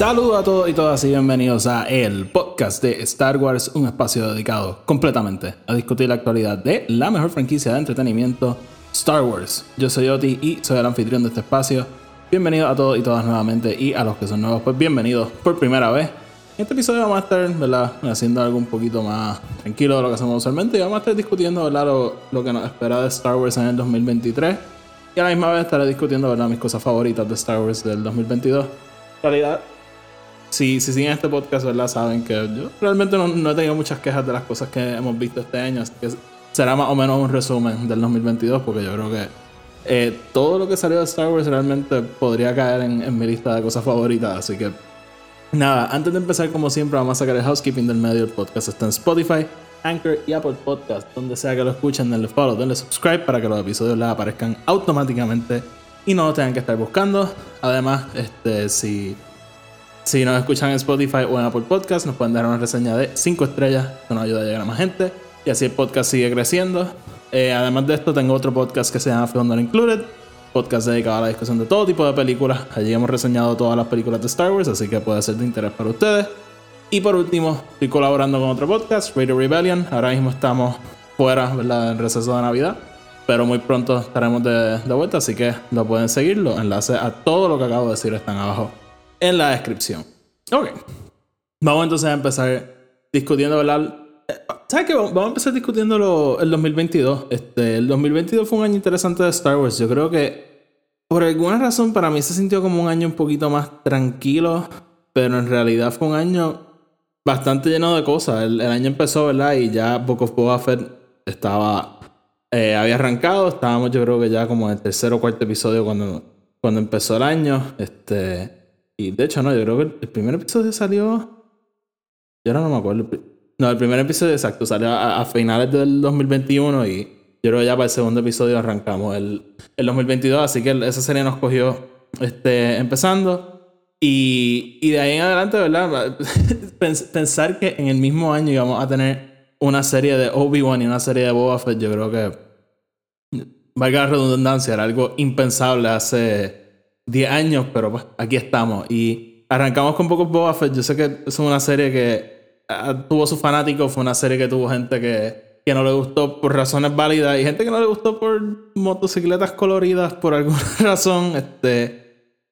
Saludos a todos y todas y bienvenidos a el podcast de Star Wars, un espacio dedicado completamente a discutir la actualidad de la mejor franquicia de entretenimiento, Star Wars. Yo soy Oti y soy el anfitrión de este espacio. Bienvenidos a todos y todas nuevamente y a los que son nuevos, pues bienvenidos por primera vez. En este episodio vamos a estar, ¿verdad? Haciendo algo un poquito más tranquilo de lo que hacemos usualmente y vamos a estar discutiendo, ¿verdad? Lo, lo que nos espera de Star Wars en el 2023. Y a la misma vez estaré discutiendo, ¿verdad? Mis cosas favoritas de Star Wars del 2022. En realidad, si, si siguen este podcast, ¿verdad? Saben que yo realmente no, no he tenido muchas quejas de las cosas que hemos visto este año. Así que será más o menos un resumen del 2022, porque yo creo que eh, todo lo que salió de Star Wars realmente podría caer en, mi lista de cosas favoritas. Así que, nada, antes de empezar, como siempre, vamos a sacar el housekeeping del medio. El podcast está en Spotify, Anchor y Apple Podcast. Donde sea que lo escuchen, denle follow, denle subscribe para que los episodios les aparezcan automáticamente y no lo tengan que estar buscando. Además, este, si. Si nos escuchan en Spotify o en Apple Podcast, nos pueden dar una reseña de 5 estrellas, que nos ayuda a llegar a más gente. Y así el podcast sigue creciendo. Eh, además de esto, tengo otro podcast que se llama Film Not Included. Podcast dedicado a la discusión de todo tipo de películas. Allí hemos reseñado todas las películas de Star Wars, así que puede ser de interés para ustedes. Y por último, estoy colaborando con otro podcast, Radio Rebellion. Ahora mismo estamos fuera, ¿verdad? En receso de Navidad. Pero muy pronto estaremos de, de vuelta, así que lo pueden seguir. Los enlaces a todo lo que acabo de decir están abajo en la descripción. Ok. Vamos entonces a empezar discutiendo, ¿verdad? Eh, ¿Sabes qué? Vamos a empezar discutiendo el 2022. Este, el 2022 fue un año interesante de Star Wars. Yo creo que por alguna razón para mí se sintió como un año un poquito más tranquilo, pero en realidad fue un año bastante lleno de cosas. El, el año empezó, ¿verdad? Y ya Book of Boba Fett estaba, eh, había arrancado. Estábamos yo creo que ya como en el tercer o cuarto episodio cuando, cuando empezó el año. Este, y de hecho no, yo creo que el, primer episodio salió... Yo ahora no me acuerdo. No, el primer episodio exacto salió a, finales del 2021 y yo creo que ya para el segundo episodio arrancamos el, el 2022, así que esa serie nos cogió este, empezando. Y, y de ahí en adelante, ¿verdad? Pens- Pensar que en el mismo año íbamos a tener una serie de Obi-Wan y una serie de Boba Fett, yo creo que, valga la redundancia, era algo impensable hace 10 años, pero pues aquí estamos. Y arrancamos con pocos Boba Fett. Yo sé que es una serie que ah, tuvo sus fanáticos, fue una serie que tuvo gente que, que no le gustó por razones válidas y gente que no le gustó por motocicletas coloridas por alguna razón. Este,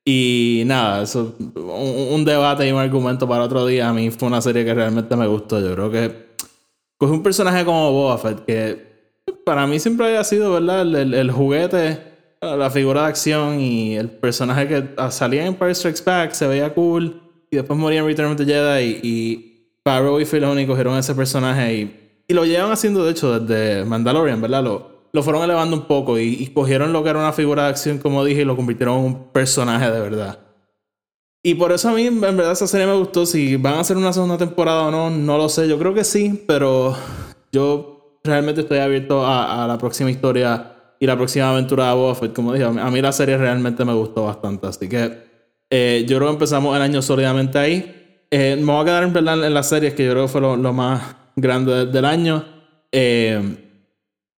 y nada, eso, un, un debate y un argumento para otro día. A mí fue una serie que realmente me gustó. Yo creo que coge un personaje como Boba Fett que para mí siempre había sido, ¿verdad? El, el- el juguete, la figura de acción y el personaje que salía en Empire Strikes Back se veía cool y después moría en Return of the Jedi y, y Favreau y Filoni cogieron ese personaje y, y lo llevan haciendo, de hecho, desde Mandalorian, ¿verdad? Lo, lo fueron elevando un poco y, y cogieron lo que era una figura de acción, como dije, y lo convirtieron en un personaje de verdad. Y por eso a mí, en verdad, esa serie me gustó. Si van a hacer una segunda temporada o no, no lo sé. Yo creo que sí, pero yo realmente estoy abierto a la próxima historia y la próxima aventura de Boba Fett. Como dije, a mí, la serie realmente me gustó bastante. Así que eh, yo creo que empezamos el año sólidamente ahí. Eh, me voy a quedar en, verdad en las series, que yo creo que fue lo, lo más grande de- del año. Eh,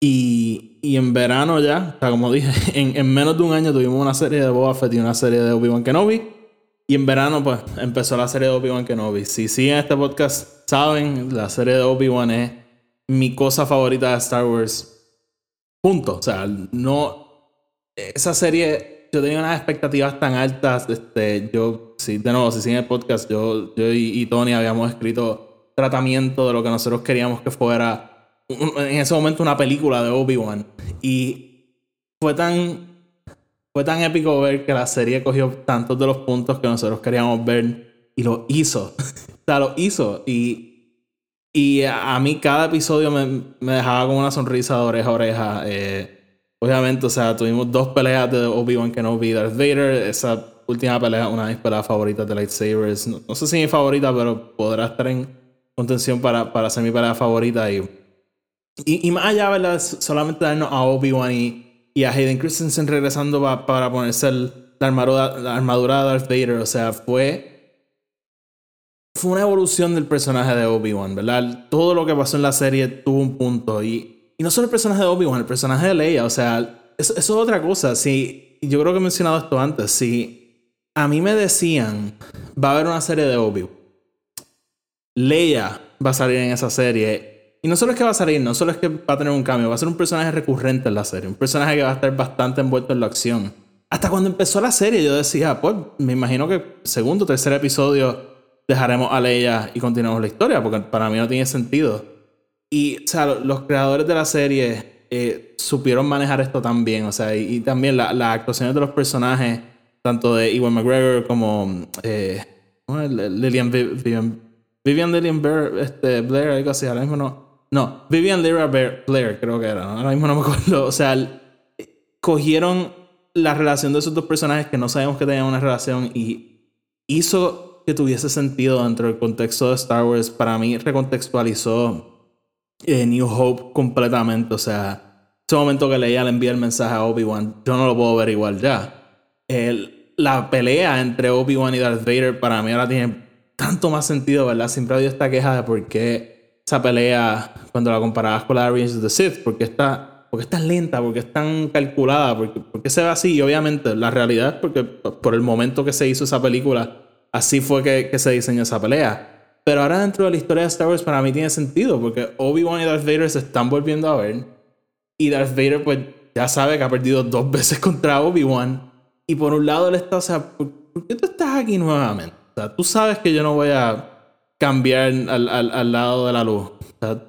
y, y en verano ya, o sea, como dije, en, en menos de un año tuvimos una serie de Boba Fett y una serie de Obi-Wan Kenobi. Y en verano, pues, empezó la serie de Obi-Wan Kenobi. Si siguen este podcast, saben, la serie de Obi-Wan es mi cosa favorita de Star Wars. Punto. O sea, no. Esa serie, yo tenía unas expectativas tan altas. Este, yo, sí, de nuevo, si siguen el podcast, yo, yo y, y Tony habíamos escrito tratamiento de lo que nosotros queríamos que fuera en ese momento una película de Obi-Wan. Y fue tan fue tan épico ver que la serie cogió tantos de los puntos que nosotros queríamos ver y lo hizo. o sea, lo hizo. Y, y a, a mí cada episodio me, me dejaba con una sonrisa de oreja a oreja. Eh, obviamente, o sea, tuvimos dos peleas de Obi-Wan Kenobi y Darth Vader. Esa última pelea, una de mis peleas favoritas de lightsabers. No, no sé si mi favorita, pero podrá estar en contención para, para ser mi pelea favorita. Y, y, más allá, ¿verdad? Solamente darnos a Obi-Wan y, y, a Hayden Christensen regresando para ponerse el, la, armadura, la armadura de Darth Vader. O sea, fue fue una evolución del personaje de Obi-Wan, ¿verdad? Todo lo que pasó en la serie tuvo un punto. Y, y no solo el personaje de Obi-Wan, el personaje de Leia. O sea, eso, es otra cosa. Si, yo creo que he mencionado esto antes. Si a mí me decían, va a haber una serie de Obi-Wan, Leia va a salir en esa serie. Y no solo es que va a salir, no solo es que va a tener un cambio, va a ser un personaje recurrente en la serie. Un personaje que va a estar bastante envuelto en la acción. Hasta cuando empezó la serie, yo decía, pues me imagino que segundo tercer episodio dejaremos a Leia y continuamos la historia, porque para mí no tiene sentido. Y, o sea, los creadores de la serie eh, supieron manejar esto tan bien, o sea, y, y también las la actuaciones de los personajes, tanto de Ewan McGregor como eh, Lillian Vivian, Vivian Lillian Blair, este, Blair, algo así, ahora mismo no. No, Vivian Lyra Blair, creo que era, ¿no? ahora mismo no me acuerdo. O sea, cogieron la relación de esos dos personajes que no sabemos que tenían una relación y hizo que tuviese sentido dentro del contexto de Star Wars, para mí recontextualizó eh, New Hope completamente. O sea, ese momento que leía le envié el mensaje a Obi-Wan, yo no lo puedo ver igual ya. El, la pelea entre Obi-Wan y Darth Vader para mí ahora tiene tanto más sentido, ¿verdad? Siempre había esta queja de por qué esa pelea, cuando la comparabas con la Revenge of the Sith, porque está, porque es tan lenta, porque es tan calculada, porque, porque se ve así. Y obviamente la realidad es porque por el momento que se hizo esa película, así fue que, que, se diseñó esa pelea. Pero ahora dentro de la historia de Star Wars para mí tiene sentido porque Obi-Wan y Darth Vader se están volviendo a ver y Darth Vader pues ya sabe que ha perdido dos veces contra Obi-Wan y por un lado él está, o sea, ¿por, ¿por, qué tú estás aquí nuevamente? O sea, tú sabes que yo no voy a cambiar al, al, al lado de la luz. O sea,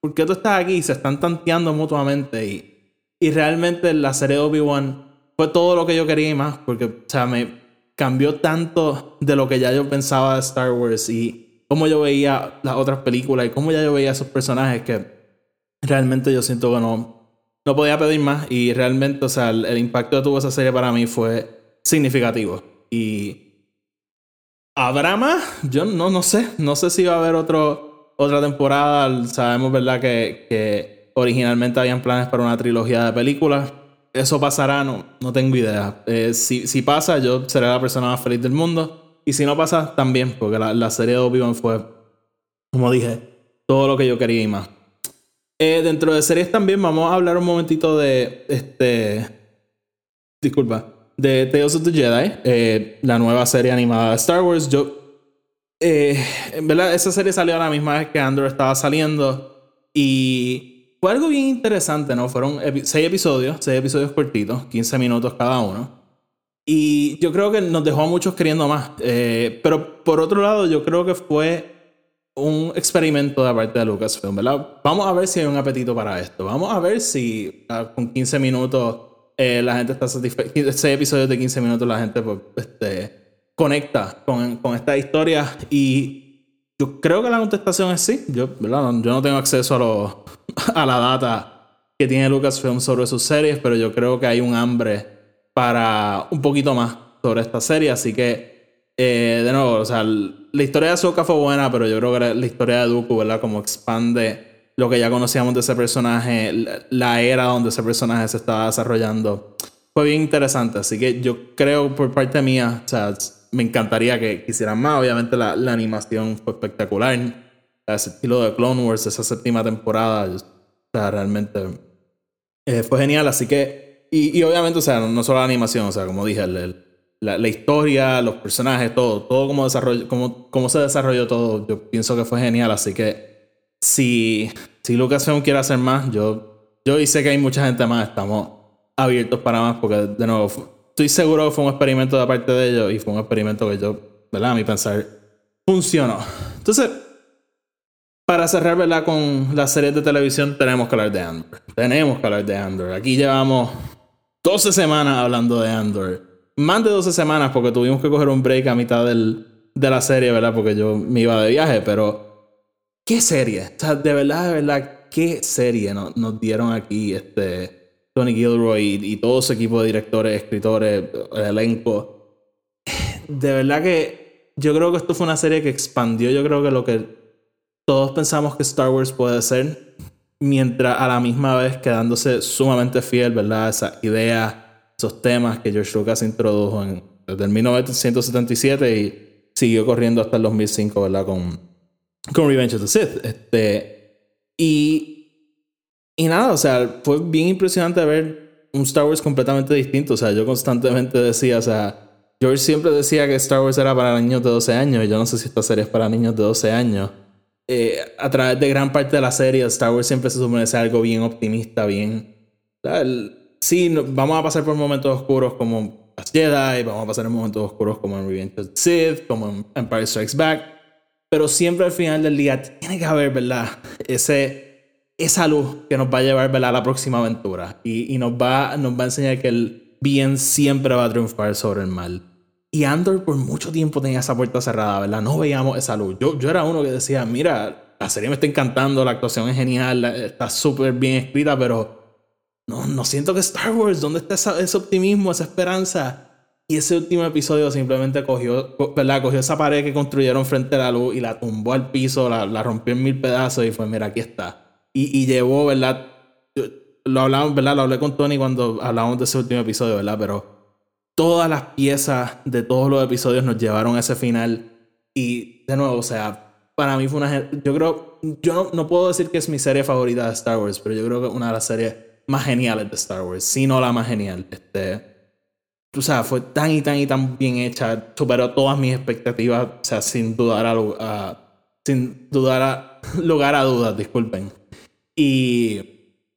¿por qué tú estás aquí? Se están tanteando mutuamente y, y realmente la serie de Obi-Wan fue todo lo que yo quería y más porque, o sea, me, cambió tanto de lo que ya yo pensaba de Star Wars y cómo yo veía las otras películas y cómo ya yo veía esos personajes que realmente yo siento que no, no podía pedir más y realmente, o sea, el, impacto que tuvo esa serie para mí fue significativo. Y ¿habrá más? Yo no, no sé, no sé si va a haber otro, otra temporada. Sabemos, ¿verdad? Que, que originalmente habían planes para una trilogía de películas eso pasará, no, no tengo idea. Eh, si, si, pasa, yo seré la persona más feliz del mundo. Y si no pasa, también, porque la, la serie de Obi-Wan fue, como dije, todo lo que yo quería y más. Eh, dentro de series también vamos a hablar un momentito de este. Disculpa. De Tales of the Jedi, eh, la nueva serie animada de Star Wars. Yo. en verdad, esa serie salió a la misma vez que Andor estaba saliendo. Y fue algo bien interesante, ¿no? Fueron seis episodios, seis episodios cortitos, 15 minutos cada uno. Y yo creo que nos dejó a muchos queriendo más. Eh, pero por otro lado, yo creo que fue un experimento de parte de Lucasfilm, ¿verdad? Vamos a ver si hay un apetito para esto. Vamos a ver si uh, con 15 minutos eh, la gente está satisfecha. Seis episodios de 15 minutos la gente pues, este, conecta con, con esta historia. Y yo creo que la contestación es sí. Yo, ¿verdad? yo no tengo acceso a los a la data que tiene Lucasfilm sobre sus series, pero yo creo que hay un hambre para un poquito más sobre esta serie, así que, eh, de nuevo, o sea, la historia de Ahsoka fue buena, pero yo creo que la historia de Dooku, ¿verdad? Como expande lo que ya conocíamos de ese personaje, la era donde ese personaje se estaba desarrollando, fue bien interesante, así que yo creo por parte mía, o sea, me encantaría que quisieran más, obviamente la, la animación fue espectacular ese estilo de Clone Wars, esa séptima temporada, o sea, realmente eh, fue genial. Así que, y, y, obviamente, o sea, no solo la animación, o sea, como dije, el, el, la, la, historia, los personajes, todo, todo como, desarrollo, como, como se desarrolló todo, yo pienso que fue genial. Así que, si, si Lucasfilm quiere hacer más, yo, yo y sé que hay mucha gente más, estamos abiertos para más, porque de nuevo, estoy seguro que fue un experimento de parte de ellos y fue un experimento que yo, ¿verdad? A mi pensar, funcionó. Entonces, para cerrar, ¿verdad? Con las series de televisión, tenemos que hablar de Andor. Tenemos que hablar de Andor. Aquí llevamos 12 semanas hablando de Andor. Más de 12 semanas porque tuvimos que coger un break a mitad del, de la serie, ¿verdad? Porque yo me iba de viaje, pero... ¿Qué serie? O sea, de verdad, de verdad, ¿qué serie nos, nos dieron aquí este Tony Gilroy y, y todo su equipo de directores, escritores, el elenco? de verdad que yo creo que esto fue una serie que expandió, yo creo que lo que todos pensamos que Star Wars puede ser, mientras a la misma vez quedándose sumamente fiel, ¿verdad? Esa idea, esos temas que George Lucas introdujo en, desde el 1977 y siguió corriendo hasta el 2005, ¿verdad? Con, con Revenge of the Sith. Este, y, y nada, o sea, fue bien impresionante ver un Star Wars completamente distinto. O sea, yo constantemente decía, o sea, George siempre decía que Star Wars era para niños de 12 años. Y yo no sé si esta serie es para niños de 12 años. Eh, a través de gran parte de la serie, Star Wars siempre se supone ser algo bien optimista, bien. sí, vamos a pasar por momentos oscuros como las Jedi, vamos a pasar en momentos oscuros como en Revenge of the Sith, como en Empire Strikes Back, pero siempre al final del día tiene que haber, ¿verdad? Ese, esa luz que nos va a llevar, ¿verdad? A la próxima aventura y, y nos, va, nos va a enseñar que el bien siempre va a triunfar sobre el mal. Y Andor por mucho tiempo tenía esa puerta cerrada, ¿verdad? No veíamos esa luz. Yo, yo era uno que decía, mira, la serie me está encantando, la actuación es genial, está súper bien escrita, pero no, no siento que Star Wars, ¿dónde está ese optimismo, esa esperanza? Y ese último episodio simplemente cogió, ¿verdad? Cogió esa pared que construyeron frente a la luz y la tumbó al piso, la, la rompió en mil pedazos y fue, mira, aquí está. Y, llevó, ¿verdad? Lo hablamos, ¿verdad? Lo hablé con Tony cuando hablamos de ese último episodio, ¿verdad? Pero todas las piezas de todos los episodios nos llevaron a ese final. Y de nuevo, o sea, para mí fue una. Yo creo. Yo no, puedo decir que es mi serie favorita de Star Wars, pero yo creo que es una de las series más geniales de Star Wars, si no la más genial. Este. O sea, fue tan y tan y tan bien hecha, superó todas mis expectativas, o sea, sin dudar a, sin dudar a, lugar a dudas, disculpen. Y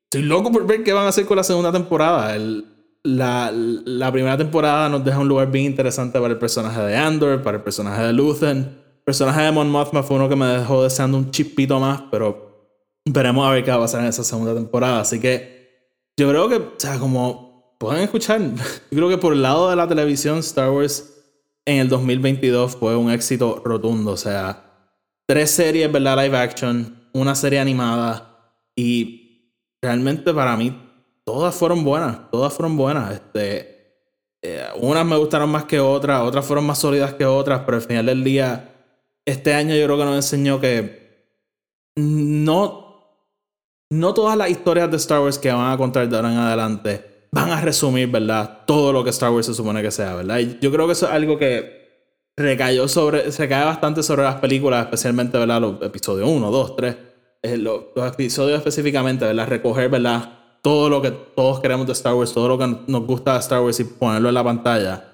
estoy loco por ver qué van a hacer con la segunda temporada. El, la, la, primera temporada nos deja un lugar bien interesante para el personaje de Andor, para el personaje de Luthen. El personaje de Mon Mothma fue uno que me dejó deseando un chispito más, pero veremos a ver qué va a pasar en esa segunda temporada. Así que yo creo que, o sea, como pueden escuchar, yo creo que por el lado de la televisión, Star Wars en el 2022 fue un éxito rotundo. O sea, tres series, ¿verdad? Live action, una serie animada y realmente para mí todas fueron buenas, todas fueron buenas. Este, eh, unas me gustaron más que otras, otras fueron más sólidas que otras, pero al final del día, este año yo creo que nos enseñó que no, no todas las historias de Star Wars que van a contar de ahora en adelante van a resumir, ¿verdad? Todo lo que Star Wars se supone que sea, ¿verdad? Yo creo que eso es algo que recayó sobre, se cae bastante sobre las películas, especialmente, ¿verdad? Los episodios 1, 2, 3, los, los episodios específicamente, ¿verdad? Recoger, ¿verdad? todo lo que todos queremos de Star Wars, todo lo que nos gusta de Star Wars y ponerlo en la pantalla.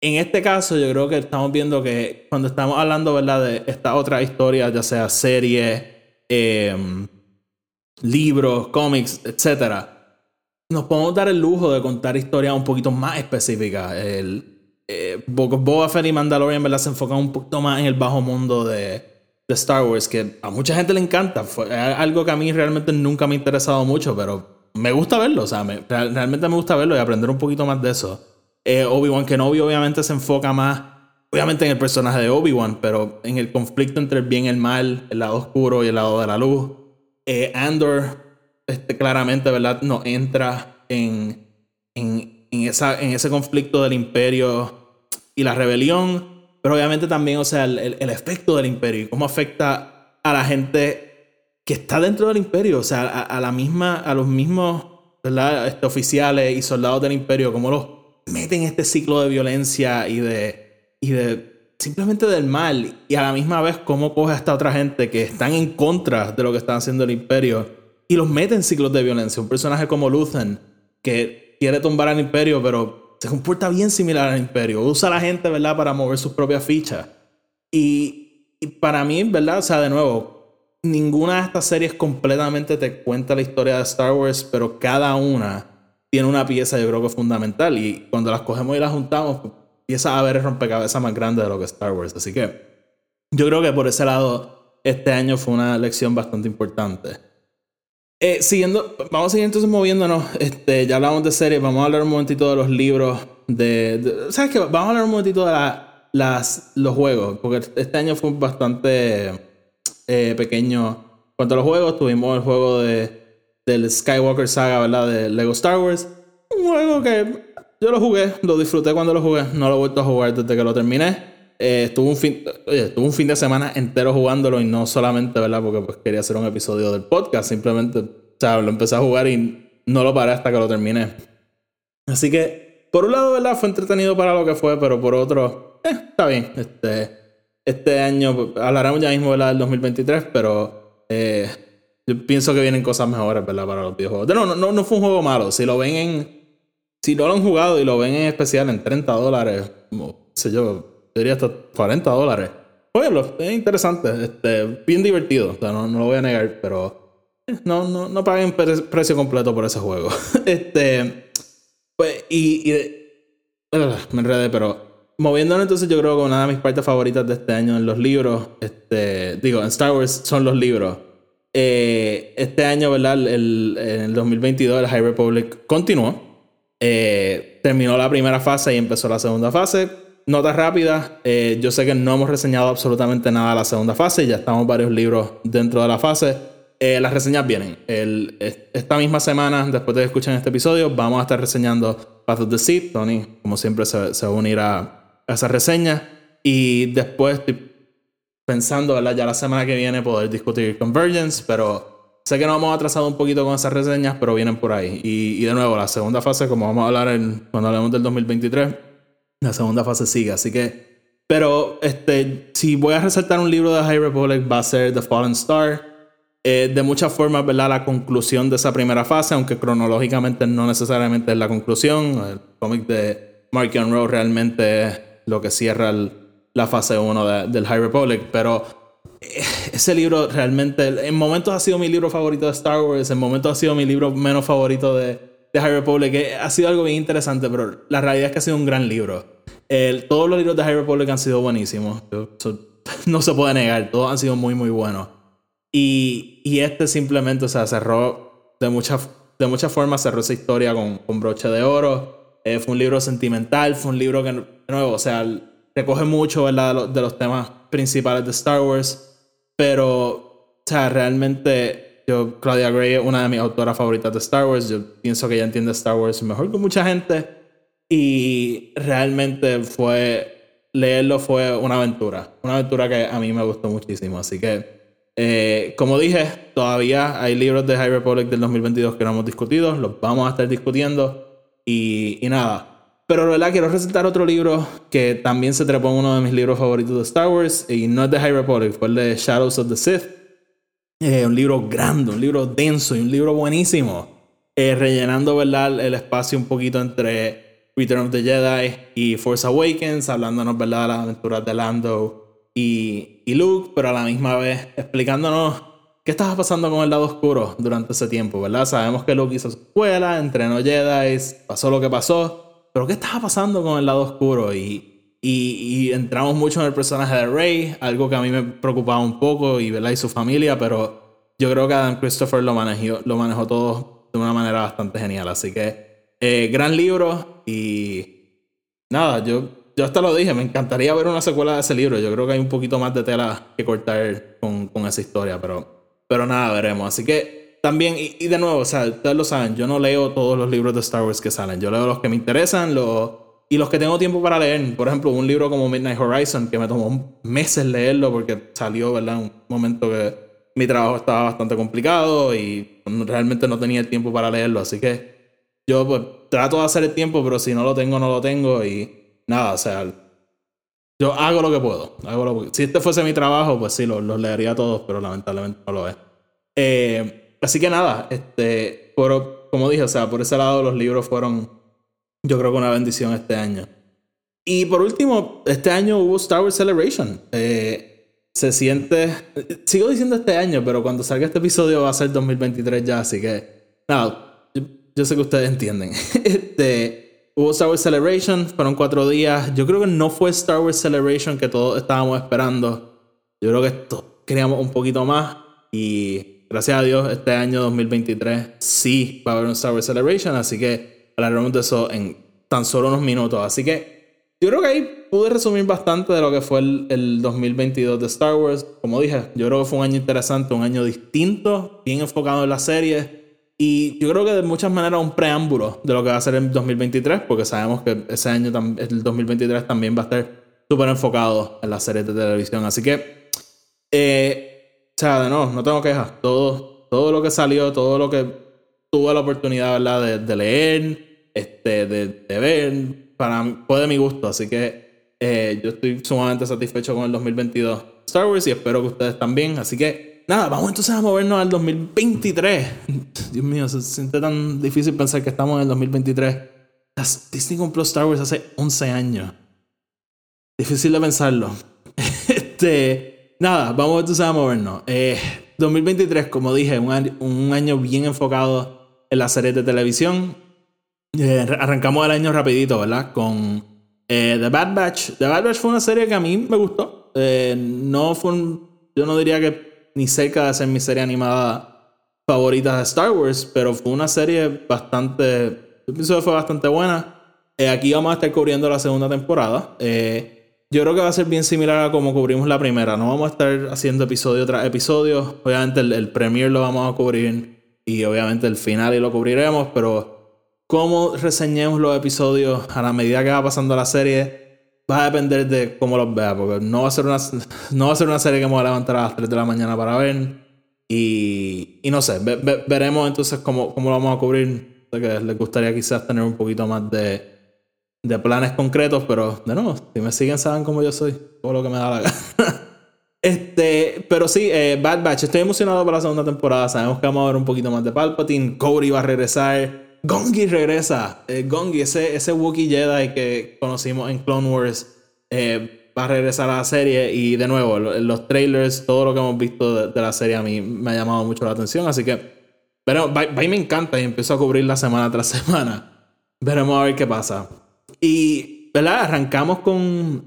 En este caso, yo creo que estamos viendo que cuando estamos hablando, ¿verdad?, de esta otra historia, ya sea serie, em, libros, cómics, etc., nos podemos dar el lujo de contar historias un poquito más específicas. El, eh, Boba Fett y Mandalorian, ¿verdad?, se enfocan un poquito más en el bajo mundo de, de Star Wars, que a mucha gente le encanta. Fue algo que a mí realmente nunca me ha interesado mucho, pero me gusta verlo, o sea, realmente me gusta verlo y aprender un poquito más de eso. Eh, Obi-Wan Kenobi obviamente se enfoca más, obviamente en el personaje de Obi-Wan, pero en el conflicto entre el bien y el mal, el lado oscuro y el lado de la luz. Eh, Andor, este, claramente, ¿verdad? No entra en, en, en, esa, en ese conflicto del imperio y la rebelión, pero obviamente también, o sea, el, el efecto del imperio y cómo afecta a la gente que está dentro del imperio, o sea, a, la misma, a los mismos. Este, oficiales y soldados del imperio, como los meten en este ciclo de violencia y de, y de simplemente del mal, y a la misma vez cómo coge a esta otra gente que están en contra de lo que están haciendo el imperio y los mete en ciclos de violencia. Un personaje como Luthen, que quiere tumbar al imperio, pero se comporta bien similar al imperio, usa a la gente, ¿verdad?, para mover sus propias fichas. Y, y para mí, ¿verdad? O sea, de nuevo, ninguna de estas series completamente te cuenta la historia de Star Wars, pero cada una tiene una pieza, yo creo que fundamental. Y cuando las cogemos y las juntamos, empieza a el rompecabezas más grande de lo que Star Wars. Así que yo creo que por ese lado, este año fue una lección bastante importante. Eh, siguiendo, vamos a seguir entonces moviéndonos. Este, ya hablamos de series, vamos a hablar un momentito de los libros. De, ¿Sabes qué? Vamos a hablar un momentito de las, los juegos, porque este año fue bastante eh, pequeño. Cuanto a los juegos, tuvimos el juego de, del Skywalker Saga, ¿verdad? De Lego Star Wars. Un juego que yo lo jugué, lo disfruté cuando lo jugué, no lo he vuelto a jugar desde que lo terminé. Eh, estuve, un fin, oye, un fin de semana entero jugándolo y no solamente, ¿verdad? Porque pues, quería hacer un episodio del podcast, simplemente, o sea, lo empecé a jugar y no lo paré hasta que lo terminé. Así que, por un lado, ¿verdad? Fue entretenido para lo que fue, pero por otro, eh, está bien. Este, este año, hablaremos ya mismo, ¿verdad? Del 2023, pero eh, yo pienso que vienen cosas mejores, ¿verdad? Para los videojuegos. No, no, no, no fue un juego malo. Si lo ven en. Si no lo han jugado y lo ven en especial en 30 dólares, como, sé yo, diría hasta 40 dólares. Oye, es interesante, este, bien divertido, o sea, no, no lo voy a negar, pero eh, no, no, no paguen precio completo por ese juego. este, pues, y, y uh, me enredé, pero moviéndonos entonces yo creo que una de mis partes favoritas de este año en los libros, este, digo, en Star Wars son los libros. Eh, este año, ¿verdad? El, el 2022 el High Republic continuó. Eh, terminó la primera fase y empezó la segunda fase. Nota rápida, eh, yo sé que no hemos reseñado absolutamente nada de la segunda fase, ya estamos varios libros dentro de la fase. las reseñas vienen. El, esta misma semana, después de que escuchen este episodio, vamos a estar reseñando Path of the Seed. Tony, como siempre, se, se va a unir a, a esa reseña. Y después pensando, ¿verdad? Ya la semana que viene poder discutir Convergence, pero sé que nos hemos atrasado un poquito con esas reseñas, pero vienen por ahí. Y, y de nuevo, la segunda fase, como vamos a hablar en, cuando hablemos del 2023, la segunda fase sigue, así que... Pero este, si voy a resaltar un libro de High Republic va a ser The Fallen Star. Eh, de muchas formas, ¿verdad? La conclusión de esa primera fase, aunque cronológicamente no necesariamente es la conclusión. El cómic de Mark Rowe realmente es lo que cierra el, la fase 1 del High Republic, pero eh, ese libro realmente, en momentos ha sido mi libro favorito de Star Wars, en momentos ha sido mi libro menos favorito de, de High Republic, ha sido algo bien interesante, pero la realidad es que ha sido un gran libro. El, todos los libros de High Republic han sido buenísimos, no se puede negar, todos han sido muy, muy buenos. Y, y este simplemente, o sea, cerró de muchas de muchas formas, cerró esa historia con, con broche de oro. Eh, fue un libro sentimental, fue un libro que, de nuevo, o sea, recoge mucho, ¿verdad? De los, temas principales de Star Wars. Pero, o sea, realmente, yo, Claudia Gray es una de mis autoras favoritas de Star Wars. Yo pienso que ella entiende Star Wars mejor que mucha gente. Y realmente fue, leerlo fue una aventura. Una aventura que a mí me gustó muchísimo. Así que, eh, como dije, todavía hay libros de High Republic del 2022 que no hemos discutido. Los vamos a estar discutiendo. Y, nada, pero, ¿verdad? Quiero resaltar otro libro que también se trepó en uno de mis libros favoritos de Star Wars. Y no es de High Republic, fue el de Shadows of the Sith. Eh, un libro grande, un libro denso y un libro buenísimo. Eh, rellenando, ¿verdad? El espacio un poquito entre Return of the Jedi y Force Awakens. Hablándonos, ¿verdad? De las aventuras de Lando y, y Luke. Pero a la misma vez explicándonos qué estaba pasando con el lado oscuro durante ese tiempo, ¿verdad? Sabemos que Luke hizo su escuela, entrenó Jedi, pasó lo que pasó pero ¿qué estaba pasando con el lado oscuro? Y, y, entramos mucho en el personaje de Rey, algo que a mí me preocupaba un poco, y, ¿verdad? y su familia, pero yo creo que Adam Christopher lo manejó, lo manejó todo de una manera bastante genial. Así que, eh, gran libro y nada, yo, yo hasta lo dije, me encantaría ver una secuela de ese libro. Yo creo que hay un poquito más de tela que cortar con, con esa historia, pero, pero nada, veremos. Así que también, y, de nuevo, o sea, ustedes lo saben, yo no leo todos los libros de Star Wars que salen. Yo leo los que me interesan los, y los que tengo tiempo para leer. Por ejemplo, un libro como Midnight Horizon, que me tomó meses leerlo porque salió, ¿verdad? Un momento que mi trabajo estaba bastante complicado y realmente no tenía el tiempo para leerlo. Así que yo pues, trato de hacer el tiempo, pero si no lo tengo, no lo tengo. Y nada, o sea, yo hago lo que puedo. Hago lo Si este fuese mi trabajo, pues sí, los, los leería todos, pero lamentablemente no lo es. Eh, Así que nada, este, por, como dije, o sea, por ese lado los libros fueron, yo creo que una bendición este año. Y por último, este año hubo Star Wars Celebration. Eh, se siente, sigo diciendo este año, pero cuando salga este episodio va a ser 2023 ya, así que nada, yo, sé que ustedes entienden. este, hubo Star Wars Celebration, fueron cuatro días. Yo creo que no fue Star Wars Celebration que todos estábamos esperando. Yo creo que esto queríamos un poquito más y gracias a Dios, este año 2023 sí va a haber un Star Wars Celebration, así que hablaremos de eso en tan solo unos minutos. Así que yo creo que ahí pude resumir bastante de lo que fue el, 2022 de Star Wars. Como dije, yo creo que fue un año interesante, un año distinto, bien enfocado en la serie. Y yo creo que de muchas maneras un preámbulo de lo que va a ser en 2023, porque sabemos que ese año, el 2023, también va a estar súper enfocado en las series de televisión. Así que, eh, o sea, de nuevo, no tengo quejas. Todo, todo lo que salió, todo lo que tuve la oportunidad ¿verdad? De, leer, este, de, de, ver, para fue de mi gusto. Así que eh, yo estoy sumamente satisfecho con el 2022 Star Wars y espero que ustedes también. Así que, nada, vamos entonces a movernos al 2023. Dios mío, se siente tan difícil pensar que estamos en el 2023. Disney compró Star Wars hace 11 años. Difícil de pensarlo. este, nada, vamos entonces a movernos. 2023, eh, como dije, un, un año bien enfocado en las series de televisión. Eh, arrancamos el año rapidito, ¿verdad? Con eh, The Bad Batch. The Bad Batch fue una serie que a mí me gustó. no fue yo no diría que ni cerca de ser mi serie animada favorita de Star Wars, pero fue una serie bastante, yo pienso que fue bastante buena. aquí vamos a estar cubriendo la segunda temporada. Eh, yo creo que va a ser bien similar a como cubrimos la primera. No vamos a estar haciendo episodio tras episodio. Obviamente el, el premier lo vamos a cubrir y obviamente el final y lo cubriremos, pero cómo reseñemos los episodios a la medida que va pasando la serie va a depender de cómo los vea, porque no va a ser una, no va a ser una serie que me voy a levantar a las 3 de la mañana para ver. Y, y no sé, veremos entonces cómo, cómo lo vamos a cubrir. Que les gustaría quizás tener un poquito más de, de planes concretos, pero de nuevo, si me siguen saben cómo yo soy, todo lo que me da la gana. este, pero sí, eh, Bad Batch, estoy emocionado para la segunda temporada, sabemos que vamos a ver un poquito más de Palpatine, Cody va a regresar, Gongi regresa, eh, Gongi, ese, ese Wookiee Jedi que conocimos en Clone Wars, eh, va a regresar a la serie y de nuevo, los trailers, todo lo que hemos visto de, la serie a mí me ha llamado mucho la atención, así que, pero Bye me encanta y empiezo a cubrir la semana tras semana. Veremos a ver qué pasa. Y, ¿verdad? Arrancamos con,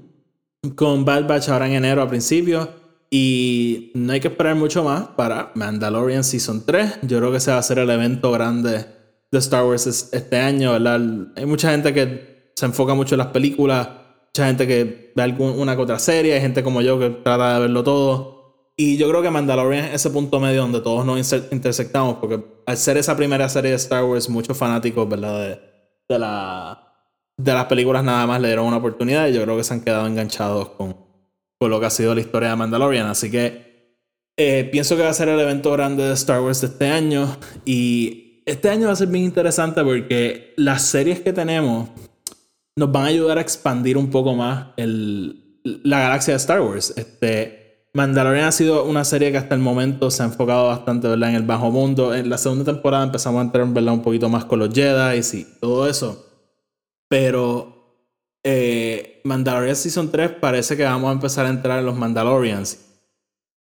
con Bad Batch ahora en enero a principio. Y no hay que esperar mucho más para Mandalorian Season 3. Yo creo que se va a hacer el evento grande de Star Wars este año, ¿verdad? Hay mucha gente que se enfoca mucho en las películas, mucha gente que ve alguna que otra serie, hay gente como yo que trata de verlo todo. Y yo creo que Mandalorian es ese punto medio donde todos nos intersectamos, porque al ser esa primera serie de Star Wars, muchos fanáticos, ¿verdad? de la de las películas nada más le dieron una oportunidad y yo creo que se han quedado enganchados con, con lo que ha sido la historia de Mandalorian. Así que eh, pienso que va a ser el evento grande de Star Wars de este año y este año va a ser bien interesante porque las series que tenemos nos van a ayudar a expandir un poco más el, la galaxia de Star Wars. Este, Mandalorian ha sido una serie que hasta el momento se ha enfocado bastante ¿verdad? en el bajo mundo. En la segunda temporada empezamos a entrar ¿verdad? un poquito más con los Jedi y todo eso. Pero eh, Mandalorian Season 3 parece que vamos a empezar a entrar en los Mandalorians.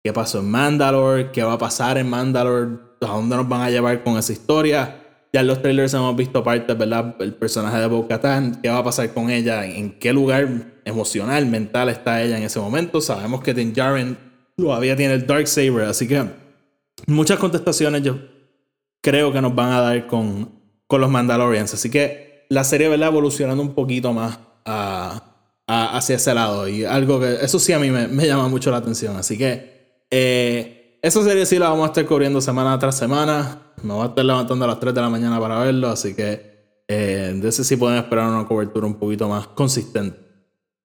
¿Qué pasó en Mandalore? ¿Qué va a pasar en Mandalore? ¿A dónde nos van a llevar con esa historia? Ya en los trailers hemos visto partes, ¿verdad? El personaje de Bo-Katan, ¿qué va a pasar con ella? ¿En qué lugar emocional, mental está ella en ese momento? Sabemos que Din Djarin todavía tiene el Dark Saber, así que muchas contestaciones yo creo que nos van a dar con, con los Mandalorians. Así que la serie, ¿verdad? Evolucionando un poquito más hacia ese lado. Y algo que, eso sí a mí me, llama mucho la atención. Así que, eh, esa serie sí la vamos a estar cubriendo semana tras semana. Me voy a estar levantando a las 3 de la mañana para verlo. Así que, eh, de ese sí pueden esperar una cobertura un poquito más consistente.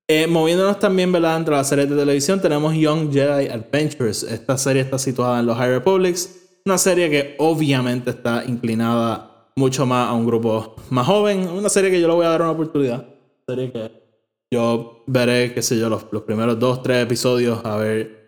Eh, moviéndonos también, ¿verdad? Entre las series de televisión, tenemos Young Jedi Adventures. Esta serie está situada en los High Republics. Una serie que obviamente está inclinada mucho más a un grupo más joven. Una serie que yo le voy a dar una oportunidad. Una serie que yo veré, qué sé yo, los, los primeros dos, tres episodios a ver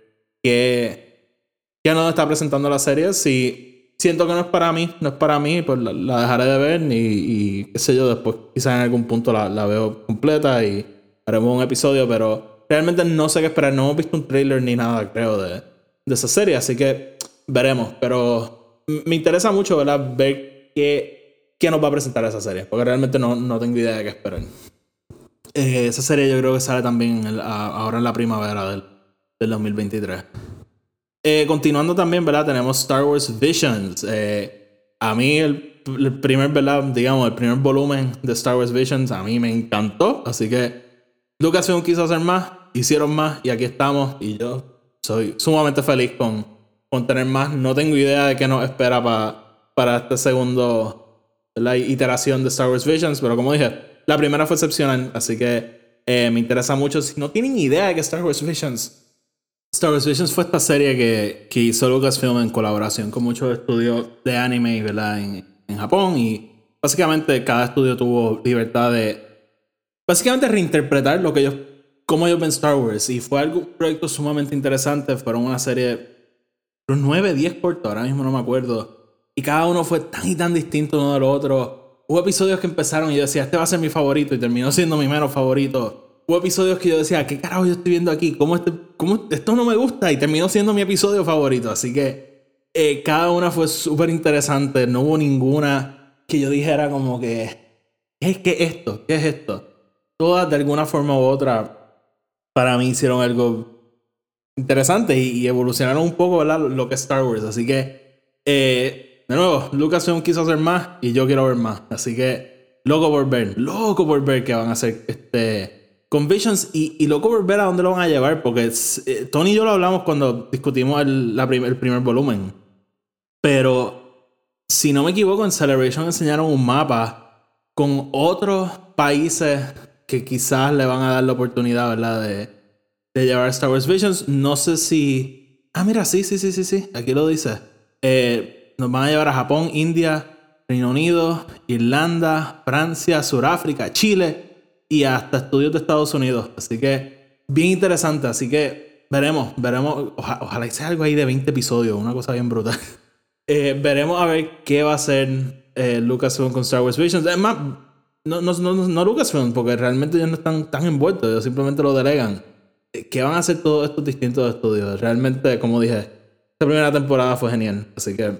qué, qué nos está presentando la serie. Si siento que no es para mí, no es para mí, pues la, dejaré de ver y, y, qué sé yo, después quizás en algún punto la, la veo completa y haremos un episodio, pero realmente no sé qué esperar. No hemos visto un trailer ni nada, creo, de, de esa serie, así que veremos. Pero me interesa mucho, ¿verdad? Ver qué, qué nos va a presentar esa serie, porque realmente no, no tengo idea de qué esperar. Eh, esa serie yo creo que sale también ahora en la primavera del, del 2023. Eh, continuando también, ¿verdad? Tenemos Star Wars Visions. Eh, a mí el, primer, ¿verdad? Digamos, el primer volumen de Star Wars Visions a mí me encantó. Así que Lucasfilm quiso hacer más, hicieron más y aquí estamos. Y yo soy sumamente feliz con, con tener más. No tengo idea de qué nos espera para para este segundo, la iteración de Star Wars Visions, pero como dije, la primera fue excepcional, así que eh, me interesa mucho. Si no tienen idea de que Star Wars Visions, Star Wars Visions fue esta serie que, que hizo Lucasfilm en colaboración con muchos estudios de anime ¿verdad? En, en Japón y básicamente cada estudio tuvo libertad de básicamente reinterpretar lo que ellos como ellos ven Star Wars. Y fue algo, un proyecto sumamente interesante. Fueron una serie los 9, 10 cortos, ahora mismo no me acuerdo. Y cada uno fue tan y tan distinto uno del otro. Hubo episodios que empezaron y yo decía este va a ser mi favorito y terminó siendo mi menos favorito hubo episodios que yo decía ¿qué carajo yo estoy viendo aquí? ¿Cómo, este, cómo esto no me gusta? y terminó siendo mi episodio favorito así que eh, cada una fue súper interesante no hubo ninguna que yo dijera como que ¿qué, ¿qué es esto? ¿qué es esto? todas de alguna forma u otra para mí hicieron algo interesante y, evolucionaron un poco lo que es Star Wars. Así que, eh, de nuevo, Lucasfilm quiso hacer más y yo quiero ver más. Así que, loco por ver, loco por ver qué van a hacer este, con Visions y, y loco a dónde lo van a llevar. Porque eh, Tony y yo lo hablamos cuando discutimos el, la el primer volumen. Pero, si no me equivoco, en Celebration enseñaron un mapa con otros países que quizás le van a dar la oportunidad, ¿verdad? De, de llevar Star Wars Visions. No sé si... Ah, mira, sí, sí, sí, sí, sí. Aquí lo dice. Eh, nos van a llevar a Japón, India, Reino Unido, Irlanda, Francia, Sudáfrica, Chile y hasta estudios de Estados Unidos. Así que bien interesante. Así que veremos, veremos. ojalá sea algo ahí de 20 episodios, una cosa bien brutal. Eh, veremos a ver qué va a hacer eh, Lucasfilm con Star Wars Visions. Es más, no, no, no, no Lucasfilm, porque realmente ellos no están tan envueltos, ellos simplemente lo delegan. Eh, ¿Qué van a hacer todos estos distintos estudios? Realmente, como dije, esta primera temporada fue genial, así que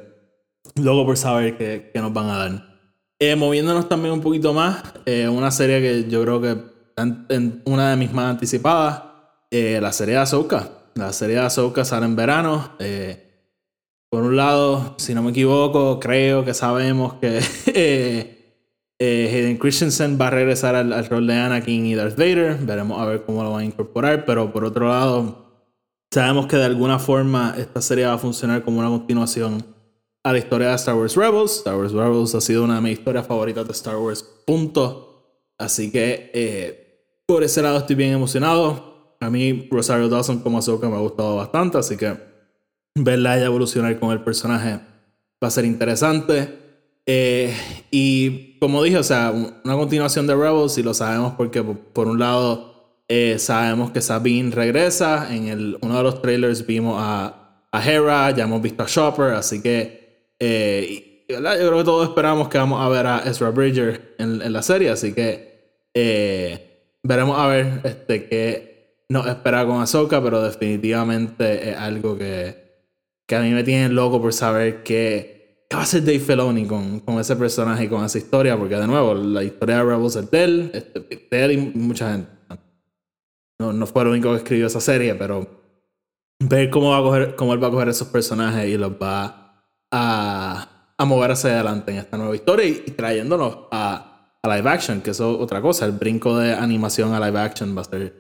luego por saber qué, qué nos van a dar. Eh, moviéndonos también un poquito más, eh, una serie que yo creo que en, una de mis más anticipadas, eh, la serie de Ahsoka. La serie de Ahsoka sale en verano. por un lado, si no me equivoco, creo que sabemos que Hayden Christensen va a regresar al, rol de Anakin y Darth Vader. Veremos a ver cómo lo van a incorporar. Pero por otro lado, sabemos que de alguna forma esta serie va a funcionar como una continuación a la historia de Star Wars Rebels. Star Wars Rebels ha sido una de mis historias favoritas de Star Wars. Punto. Así que eh, por ese lado estoy bien emocionado. A mí Rosario Dawson como Ahsoka me ha gustado bastante. Así que verla evolucionar con el personaje va a ser interesante. Eh, y como dije, o sea, una continuación de Rebels y lo sabemos porque por un lado eh, sabemos que Sabine regresa, en el, uno de los trailers vimos a, a Hera, ya hemos visto a Chopper, así que eh, yo creo que todos esperamos que vamos a ver a Ezra Bridger en, en la serie, así que veremos a ver este, qué nos espera con Ahsoka, pero definitivamente es algo que, que a mí me tiene loco por saber que ¿Qué va a hacer Dave Filoni con, con ese personaje y con esa historia? Porque de nuevo, la historia de Rebels es de él, este, de él y mucha gente. No, no fue el único que escribió esa serie, pero ver cómo, va a coger, cómo él va a coger esos personajes y los va a, a mover hacia adelante en esta nueva historia y, trayéndonos a, a, live action, que eso es otra cosa. El brinco de animación a live action va a ser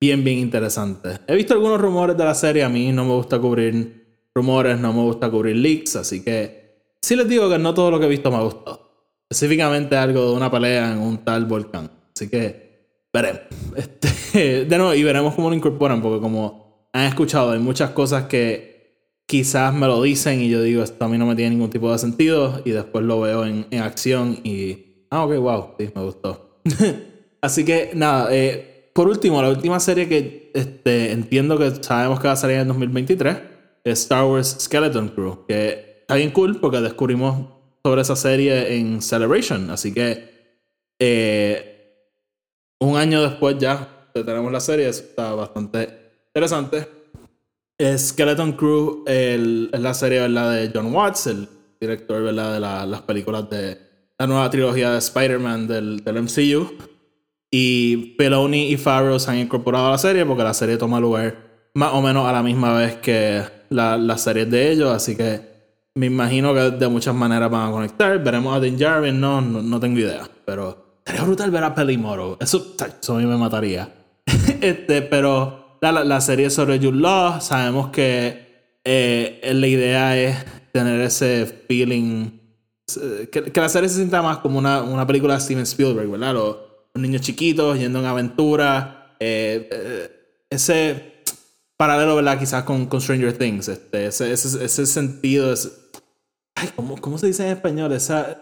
bien, bien interesante. He visto algunos rumores de la serie, a mí no me gusta cubrir rumores, no me gusta cubrir leaks, así que Sí les digo que no todo lo que he visto me ha gustado. Específicamente algo de una pelea en un tal volcán. Así que veremos. Este, de nuevo, y veremos cómo lo incorporan, porque como han escuchado, hay muchas cosas que quizás me lo dicen y yo digo, esto a mí no me tiene ningún tipo de sentido, y después lo veo en, en acción y... Ah, ok, wow, sí, me gustó. Así que nada, eh, por último, la última serie que este, entiendo que sabemos que va a salir en 2023 es Star Wars Skeleton Crew, que está bien cool porque descubrimos sobre esa serie en Celebration. Así que eh, un año después ya tenemos la serie. está bastante interesante. Skeleton Crew es la serie de John Watts, el director de las películas de la nueva trilogía de Spider-Man del, MCU. Y Peloni y Favreau se han incorporado a la serie porque la serie toma lugar más o menos a la misma vez que la, las series de ellos. Así que me imagino que de muchas maneras van a conectar. Veremos a Din Djarin, no, no, tengo idea. Pero sería brutal ver a Pelimoro. Eso, eso a mí me mataría. este, pero la, la, serie sobre Jude sabemos que eh, la idea es tener ese feeling que, la serie se sienta más como una, una película de Steven Spielberg, ¿verdad? Los, niños chiquitos yendo en aventura. Eh, eh, ese paralelo, ¿verdad? Quizás con, con Stranger Things. Este, ese, ese, ese sentido. Ese, ay, ¿cómo, ¿cómo, se dice en español? Esa,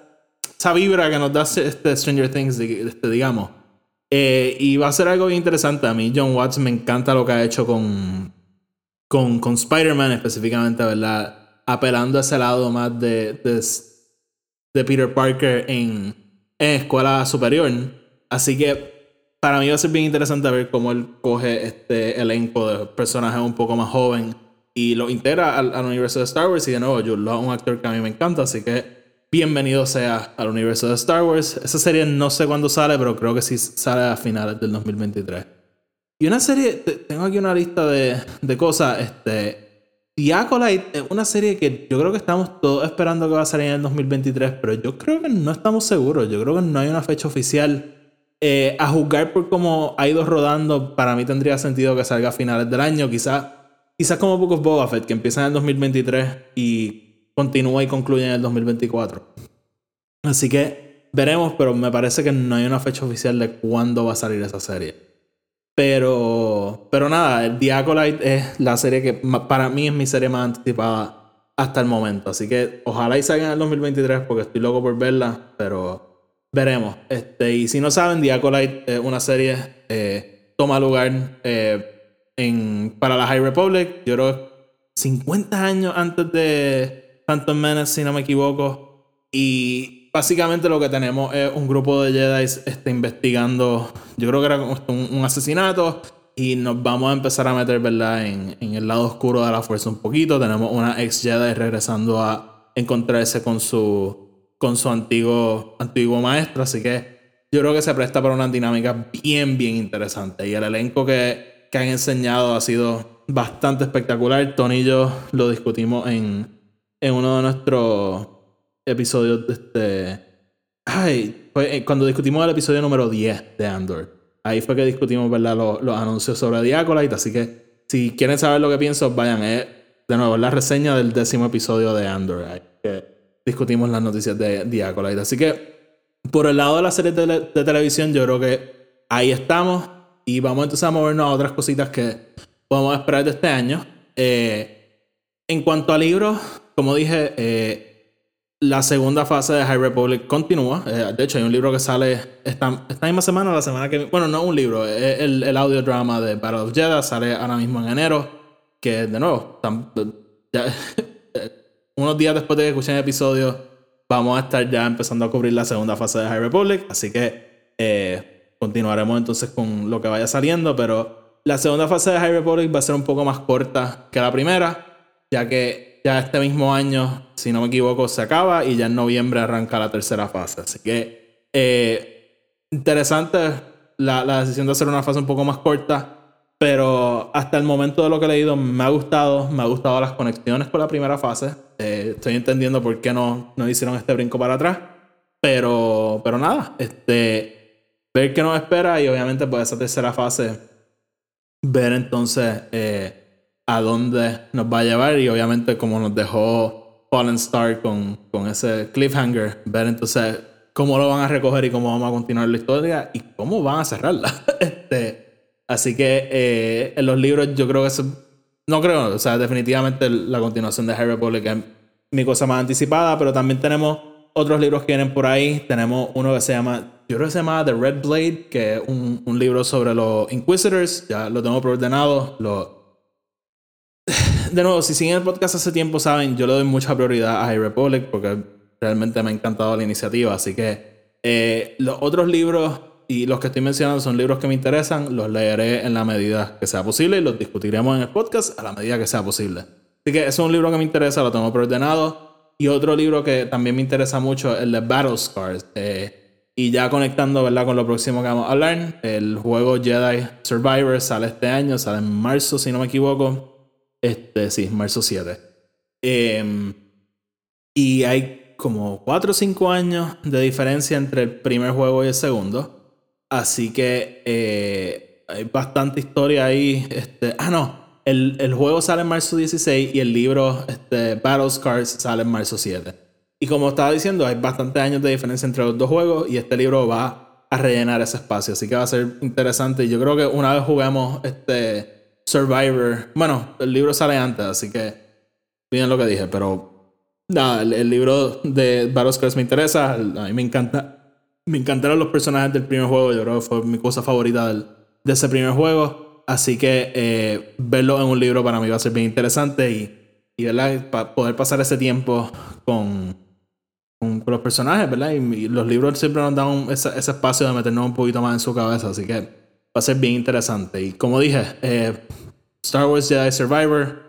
esa vibra que nos da este Stranger Things, este, digamos. Eh, y va a ser algo bien interesante. A mí, John Watts, me encanta lo que ha hecho con, con, con Spider-Man, específicamente, ¿verdad? Apelando a ese lado más de, de, Peter Parker en, en escuela superior. Así que para mí va a ser bien interesante ver cómo él coge este elenco de personajes un poco más joven y lo integra al, universo de Star Wars. Y de nuevo, Jude Law un actor que a mí me encanta, así que bienvenido sea al universo de Star Wars. Esa serie no sé cuándo sale, pero creo que sí sale a finales del 2023. Y una serie, tengo aquí una lista de, de cosas. Este, The Acolyte es una serie que yo creo que estamos todos esperando que va a salir en el 2023, pero yo creo que no estamos seguros. Yo creo que no hay una fecha oficial. Eh, a juzgar por cómo ha ido rodando, para mí tendría sentido que salga a finales del año. Quizás quizás como Book of Boba Fett, que empieza en el 2023 y continúa y concluye en el 2024. Así que veremos, pero me parece que no hay una fecha oficial de cuándo va a salir esa serie. Pero, pero nada, The Acolyte es la serie que para mí es mi serie más anticipada hasta el momento. Así que ojalá y salga en el 2023 porque estoy loco por verla, pero Veremos. Este, y si no saben, The Acolyte es una serie eh, toma lugar eh, en, para la High Republic. Yo creo 50 años antes de Phantom Menace, si no me equivoco. Y básicamente lo que tenemos es un grupo de Jedi este, investigando, yo creo que era un, un, asesinato. Y nos vamos a empezar a meter, ¿verdad? En, en el lado oscuro de la fuerza un poquito. Tenemos una ex Jedi regresando a encontrarse con su con su antiguo, antiguo maestro. Así que yo creo que se presta para una dinámica bien, bien interesante. Y el elenco que, que han enseñado ha sido bastante espectacular. Tony y yo lo discutimos en, en uno de nuestros episodios de este. Ay, fue cuando discutimos el episodio número 10 de Andor. Ahí fue que discutimos, ¿verdad? Los, los anuncios sobre Diacolite. Así que si quieren saber lo que pienso, vayan. de nuevo, la reseña del décimo episodio de Andor. Discutimos las noticias de The Así que por el lado de la serie de, televisión, yo creo que ahí estamos. Y vamos entonces a movernos a otras cositas que podemos esperar de este año. Eh, en cuanto a libros, como dije, eh, la segunda fase de High Republic continúa. Eh, de hecho, hay un libro que sale esta, esta, misma semana, la semana que Bueno, no un libro, es el, el audio drama de Battle of Jeddah. Sale ahora mismo en enero. Que de nuevo, ya, unos días después de que escuchen el episodio, vamos a estar ya empezando a cubrir la segunda fase de High Republic. Así que eh, continuaremos entonces con lo que vaya saliendo. Pero la segunda fase de High Republic va a ser un poco más corta que la primera, ya que ya este mismo año, si no me equivoco, se acaba y ya en noviembre arranca la tercera fase. Así que eh, interesante la, la decisión de hacer una fase un poco más corta. Pero hasta el momento de lo que he leído me ha gustado, me ha gustado las conexiones con la primera fase. Eh, estoy entendiendo por qué no, no hicieron este brinco para atrás. Pero, pero nada, este, ver qué nos espera y obviamente pues esa tercera fase, ver entonces eh, a dónde nos va a llevar y obviamente como nos dejó Fallen Star con, con ese cliffhanger, ver entonces cómo lo van a recoger y cómo vamos a continuar la historia y cómo van a cerrarla. este, Así que eh, en los libros yo creo que eso... No creo, o sea, definitivamente la continuación de Harry Potter es mi cosa más anticipada, pero también tenemos otros libros que vienen por ahí. Tenemos uno que se llama, yo creo que se llama The Red Blade, que es un, un libro sobre los Inquisitors. Ya lo tengo preordenado. Lo... De nuevo, si siguen el podcast hace tiempo, saben, yo le doy mucha prioridad a High Republic porque realmente me ha encantado la iniciativa. Así que eh, los otros libros y los que estoy mencionando son libros que me interesan, los leeré en la medida que sea posible y los discutiremos en el podcast a la medida que sea posible. Así que es un libro que me interesa, lo tengo preordenado. Y otro libro que también me interesa mucho es el de Battle Scars. Eh, y ya conectando ¿verdad? con lo próximo que vamos a hablar, el juego Jedi Survivor sale este año, sale en marzo si no me equivoco. Este, sí, marzo 7. Em, y hay como 4 o 5 años de diferencia entre el primer juego y el segundo. Así que eh, hay bastante historia ahí. Este, ah, no. El, juego sale en marzo 16 y el libro este, Battle Scars sale en marzo 7. Y como estaba diciendo, hay bastantes años de diferencia entre los dos juegos y este libro va a rellenar ese espacio. Así que va a ser interesante. Yo creo que una vez juguemos este Survivor, bueno, el libro sale antes, así que bien lo que dije, pero nada, el, libro de Battle me interesa. A mí me encanta. Me encantaron los personajes del primer juego. Yo creo que fue mi cosa favorita de ese primer juego. Así que eh, verlo en un libro para mí va a ser bien interesante y, y ¿verdad? poder pasar ese tiempo con, con, los personajes, ¿verdad? Y, los libros siempre nos dan ese, espacio de meternos un poquito más en su cabeza, así que va a ser bien interesante. Y como dije, eh, Star Wars Jedi Survivor,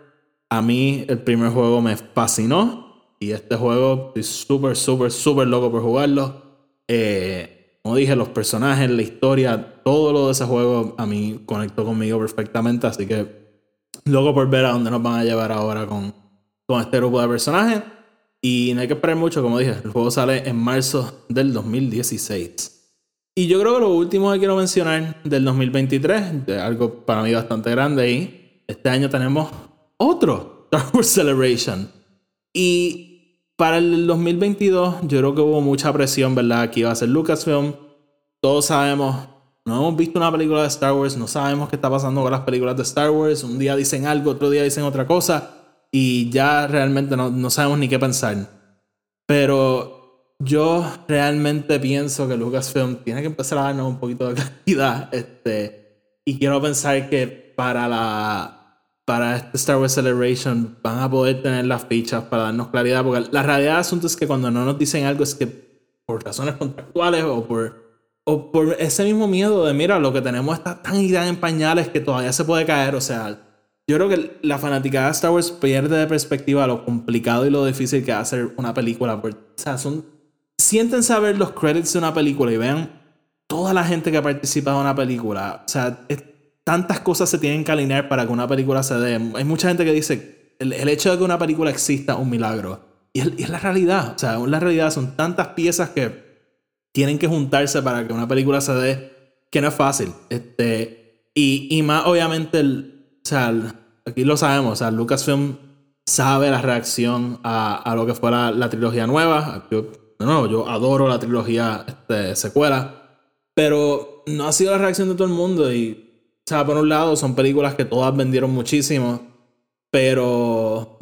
a mí el primer juego me fascinó y este juego estoy súper, súper, súper loco por jugarlo. Eh, como dije, los personajes, la historia, todo lo de ese juego a mí conectó conmigo perfectamente, así que loco por ver a dónde nos van a llevar ahora con, con este grupo de personajes. Y no hay que esperar mucho, como dije, el juego sale en marzo del 2016. Y yo creo que lo último que quiero mencionar del 2023, de algo para mí bastante grande, y este año tenemos otro Star Wars Celebration. Y para el 2022 yo creo que hubo mucha presión, ¿verdad? Aquí iba a ser Lucasfilm. Todos sabemos, no hemos visto una película de Star Wars, no sabemos qué está pasando con las películas de Star Wars. Un día dicen algo, otro día dicen otra cosa y ya realmente no, sabemos ni qué pensar. Pero yo realmente pienso que Lucasfilm tiene que empezar a darnos un poquito de calidad. Este, y quiero pensar que para la para este Star Wars Celebration van a poder tener las fichas para darnos claridad. Porque la realidad del asunto es que cuando no nos dicen algo es que por razones contractuales o por, o por ese mismo miedo de, mira, lo que tenemos está tan y tan en pañales que todavía se puede caer. O sea, yo creo que la fanaticada de Star Wars pierde de perspectiva lo complicado y lo difícil que es hacer una película. o sea, son, siéntense a ver los credits de una película y vean toda la gente que ha participado en una película. O sea, tantas cosas se tienen que alinear para que una película se dé. Hay mucha gente que dice, el, el hecho de que una película exista es un milagro. Y es, la realidad. O sea, la realidad son tantas piezas que tienen que juntarse para que una película se dé, que no es fácil. Este, y, y más obviamente el o sea, aquí lo sabemos, o sea, Lucasfilm sabe la reacción a, a lo que fue la, trilogía nueva. No, yo adoro la trilogía este, secuela, pero no ha sido la reacción de todo el mundo. Y, o sea, por un lado, son películas que todas vendieron muchísimo, pero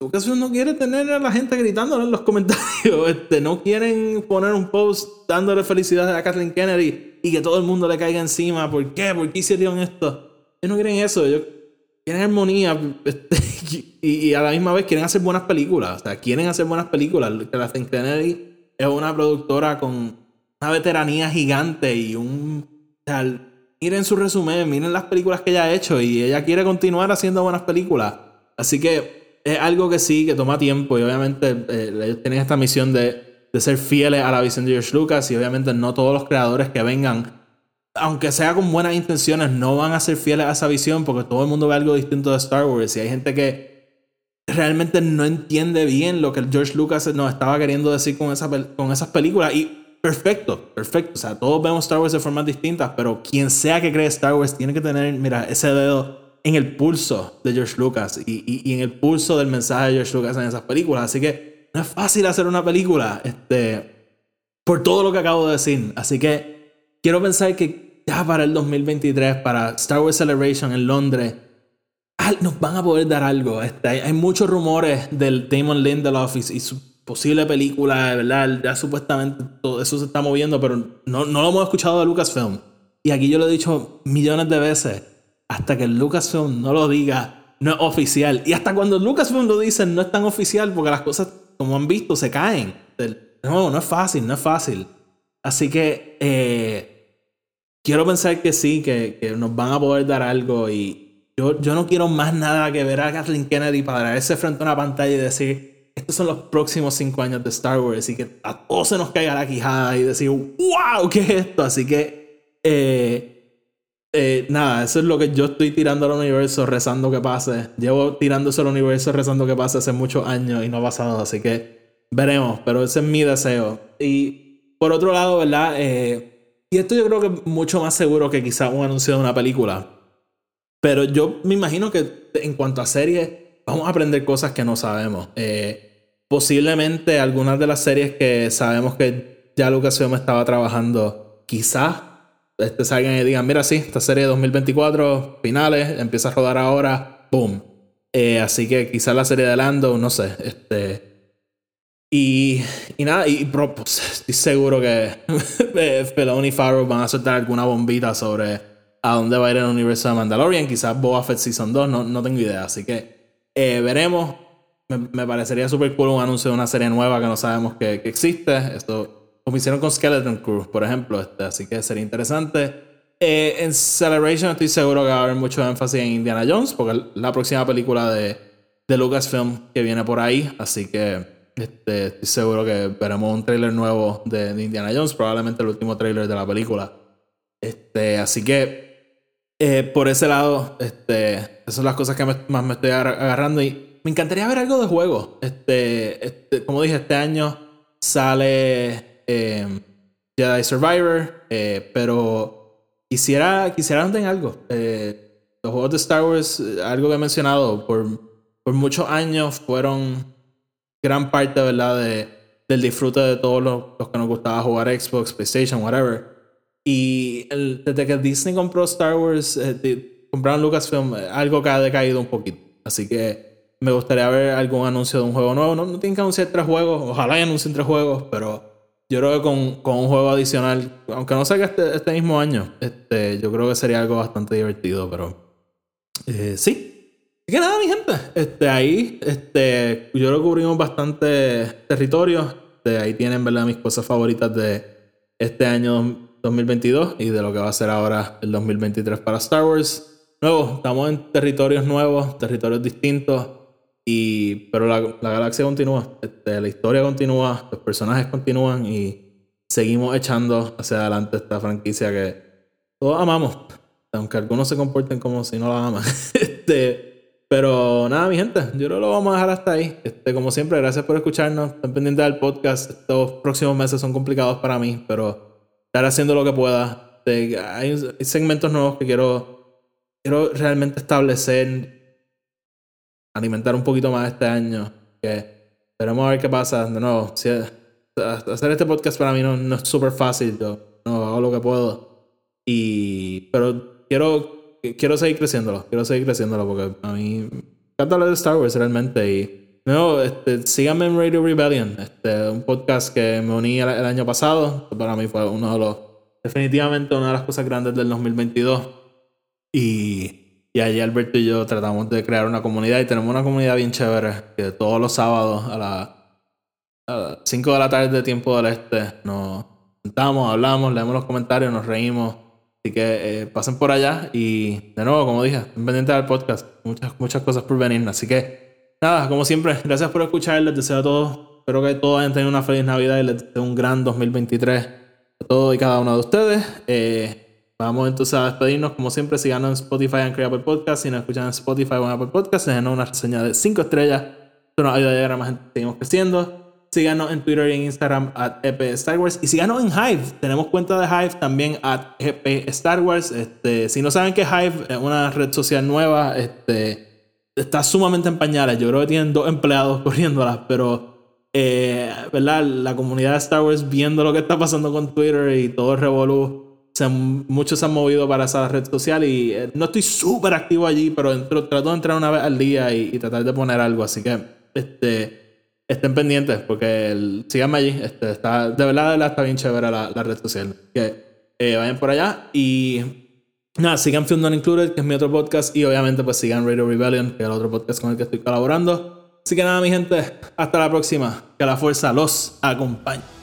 Lucasfilm no quiere tener a la gente gritándole en los comentarios. Este, no quieren poner un post dándole felicidades a Kathleen Kennedy y que todo el mundo le caiga encima. ¿Por qué? ¿Por qué hicieron esto? ellos no quieren eso, ellos quieren armonía este, y, a la misma vez quieren hacer buenas películas. O sea, quieren hacer buenas películas. La Kennedy es una productora con una veteranía gigante y un. O sea, miren su resumen, miren las películas que ella ha hecho y ella quiere continuar haciendo buenas películas. Así que es algo que sí, que toma tiempo y obviamente eh, ellos tienen esta misión de, de ser fieles a la visión de George Lucas y obviamente no todos los creadores que vengan aunque sea con buenas intenciones, no van a ser fieles a esa visión porque todo el mundo ve algo distinto de Star Wars. Y hay gente que realmente no entiende bien lo que George Lucas nos estaba queriendo decir con, esa, con esas películas. Y perfecto, perfecto, o sea, todos vemos Star Wars de formas distintas, pero quien sea que cree Star Wars tiene que tener, mira, ese dedo en el pulso de George Lucas y, y, en el pulso del mensaje de George Lucas en esas películas, así que no es fácil hacer una película, este, por todo lo que acabo de decir, así que quiero pensar que ya para el 2023, para Star Wars Celebration en Londres, nos van a poder dar algo. Este, hay, muchos rumores del Damon Lindelof y, y su posible película, ¿verdad? Ya supuestamente todo eso se está moviendo, pero no, no lo hemos escuchado de Lucasfilm. Y aquí yo lo he dicho millones de veces, hasta que Lucasfilm no lo diga, no es oficial. Y hasta cuando Lucasfilm lo dice, no es tan oficial, porque las cosas, como han visto, se caen. No, no es fácil, no es fácil. Así que... Eh, quiero pensar que sí, que, que, nos van a poder dar algo y yo, yo no quiero más nada que ver a Kathleen Kennedy para darse frente a una pantalla y decir, estos son los próximos cinco años de Star Wars y que a todos se nos caiga la quijada y decir, wow, ¿qué es esto? Así que, eh, eh, nada, eso es lo que yo estoy tirando al universo rezando que pase. Llevo tirando eso al universo rezando que pase hace muchos años y no ha pasado, así que veremos, pero ese es mi deseo. Y por otro lado, ¿verdad? Eh, y esto yo creo que es mucho más seguro que quizá un anuncio de una película. Pero yo me imagino que en cuanto a series, vamos a aprender cosas que no sabemos. Eh, posiblemente algunas de las series que sabemos que ya Lucasfilm estaba trabajando, quizás este, salgan y digan, mira, sí, esta serie de 2024, finales, empieza a rodar ahora, boom. Eh, así que quizás la serie de Lando, no sé, este... Y, y nada, y pues, estoy seguro que Feloni y Farrow van a soltar alguna bombita sobre a dónde va a ir el universo de Mandalorian. Quizás Boba Fett Season 2, no, no tengo idea. Así que eh, veremos. Me, parecería súper cool un anuncio de una serie nueva que no sabemos que, que existe. Esto, como hicieron con Skeleton Crew, por ejemplo. Este, así que sería interesante. Eh, en Celebration estoy seguro que va a haber mucho énfasis en Indiana Jones, porque es la próxima película de, de Lucasfilm que viene por ahí. Así que este, estoy seguro que veremos un trailer nuevo de, Indiana Jones, probablemente el último trailer de la película. Este, así que eh, por ese lado, este, esas son las cosas que más me estoy agarrando y me encantaría ver algo de juego. Este, este como dije, este año sale em, Jedi Survivor, eh, pero quisiera, quisiera en algo. Eh, los juegos de Star Wars, algo que he mencionado, por, por muchos años fueron gran parte, ¿verdad? De, del disfrute de todos los, que nos gustaba jugar Xbox, PlayStation, whatever. Y desde que Disney compró Star Wars, eh, compraron Lucasfilm, eh, algo que ha decaído un poquito. Así que me gustaría ver algún anuncio de un juego nuevo. No, no tienen que anunciar tres juegos, ojalá anuncien tres juegos, pero yo creo que con, con un juego adicional, aunque no salga este, este mismo año, este, yo creo que sería algo bastante divertido, pero eh, sí, que nada, mi gente. Este, ahí, este, yo lo cubrimos bastante territorio. De ahí tienen, ¿verdad? Mis cosas favoritas de este año 2022 y de lo que va a ser ahora el 2023 para Star Wars. Nuevo, estamos en territorios nuevos, territorios distintos. Y, pero la, la galaxia continúa, este, la historia continúa, los personajes continúan y seguimos echando hacia adelante esta franquicia que todos amamos, aunque algunos se comporten como si no la aman. este, pero nada, mi gente, yo creo que lo vamos a dejar hasta ahí. Este, como siempre, gracias por escucharnos. Estén pendientes del podcast. Estos próximos meses son complicados para mí, pero estar haciendo lo que pueda. Este, hay, segmentos nuevos que quiero, quiero realmente establecer, alimentar un poquito más este año. Que esperemos a ver qué pasa. De nuevo, hacer este podcast para mí no, no es súper fácil. Yo no hago lo que puedo. Y, pero quiero quiero seguir creciéndolo, quiero seguir creciéndolo porque a mí me encanta hablar de Star Wars realmente. Y no, este, síganme en Radio Rebellion, este, un podcast que me uní el, año pasado, para mí fue uno de los, definitivamente una de las cosas grandes del 2022 y, y allí Alberto y yo tratamos de crear una comunidad y tenemos una comunidad bien chévere que todos los sábados a las 5 de la tarde de tiempo del este nos sentamos, hablamos, leemos los comentarios, nos reímos Así que eh, pasen por allá y de nuevo, como dije, pendiente del podcast. Muchas, muchas cosas por venir. Así que nada, como siempre, gracias por escuchar. Les deseo a todos, espero que todos hayan tenido una feliz Navidad y les deseo un gran 2023 a todos y cada uno de ustedes. Eh, vamos entonces a despedirnos. Como siempre, síganos en Spotify en Apple Podcast. Si nos escuchan en Spotify o en Apple Podcast, déjenos una reseña de 5 estrellas. Esto nos ayuda a llegar a más gente. Seguimos creciendo. Síganos en Twitter y en Instagram at EP Star Wars. Y síganos en Hive. Tenemos cuenta de Hive también at EP Star Wars. Este, si no saben que Hive es una red social nueva, este, está sumamente en pañales. Yo creo que tienen dos empleados corriéndolas, pero eh, ¿verdad? la comunidad de Star Wars viendo lo que está pasando con Twitter y todo el revolú. muchos se han movido para esa red social y eh, no estoy súper activo allí, pero trato de entrar una vez al día y, y tratar de poner algo. Así que este, estén pendientes porque el, síganme allí. Este, está, de verdad, está bien chévere la, la red social. Que eh, vayan por allá y nada, sigan Film Included, que es mi otro podcast. Y obviamente, pues sigan Radio Rebellion, que es el otro podcast con el que estoy colaborando. Así que nada, mi gente, hasta la próxima. Que la fuerza los acompañe.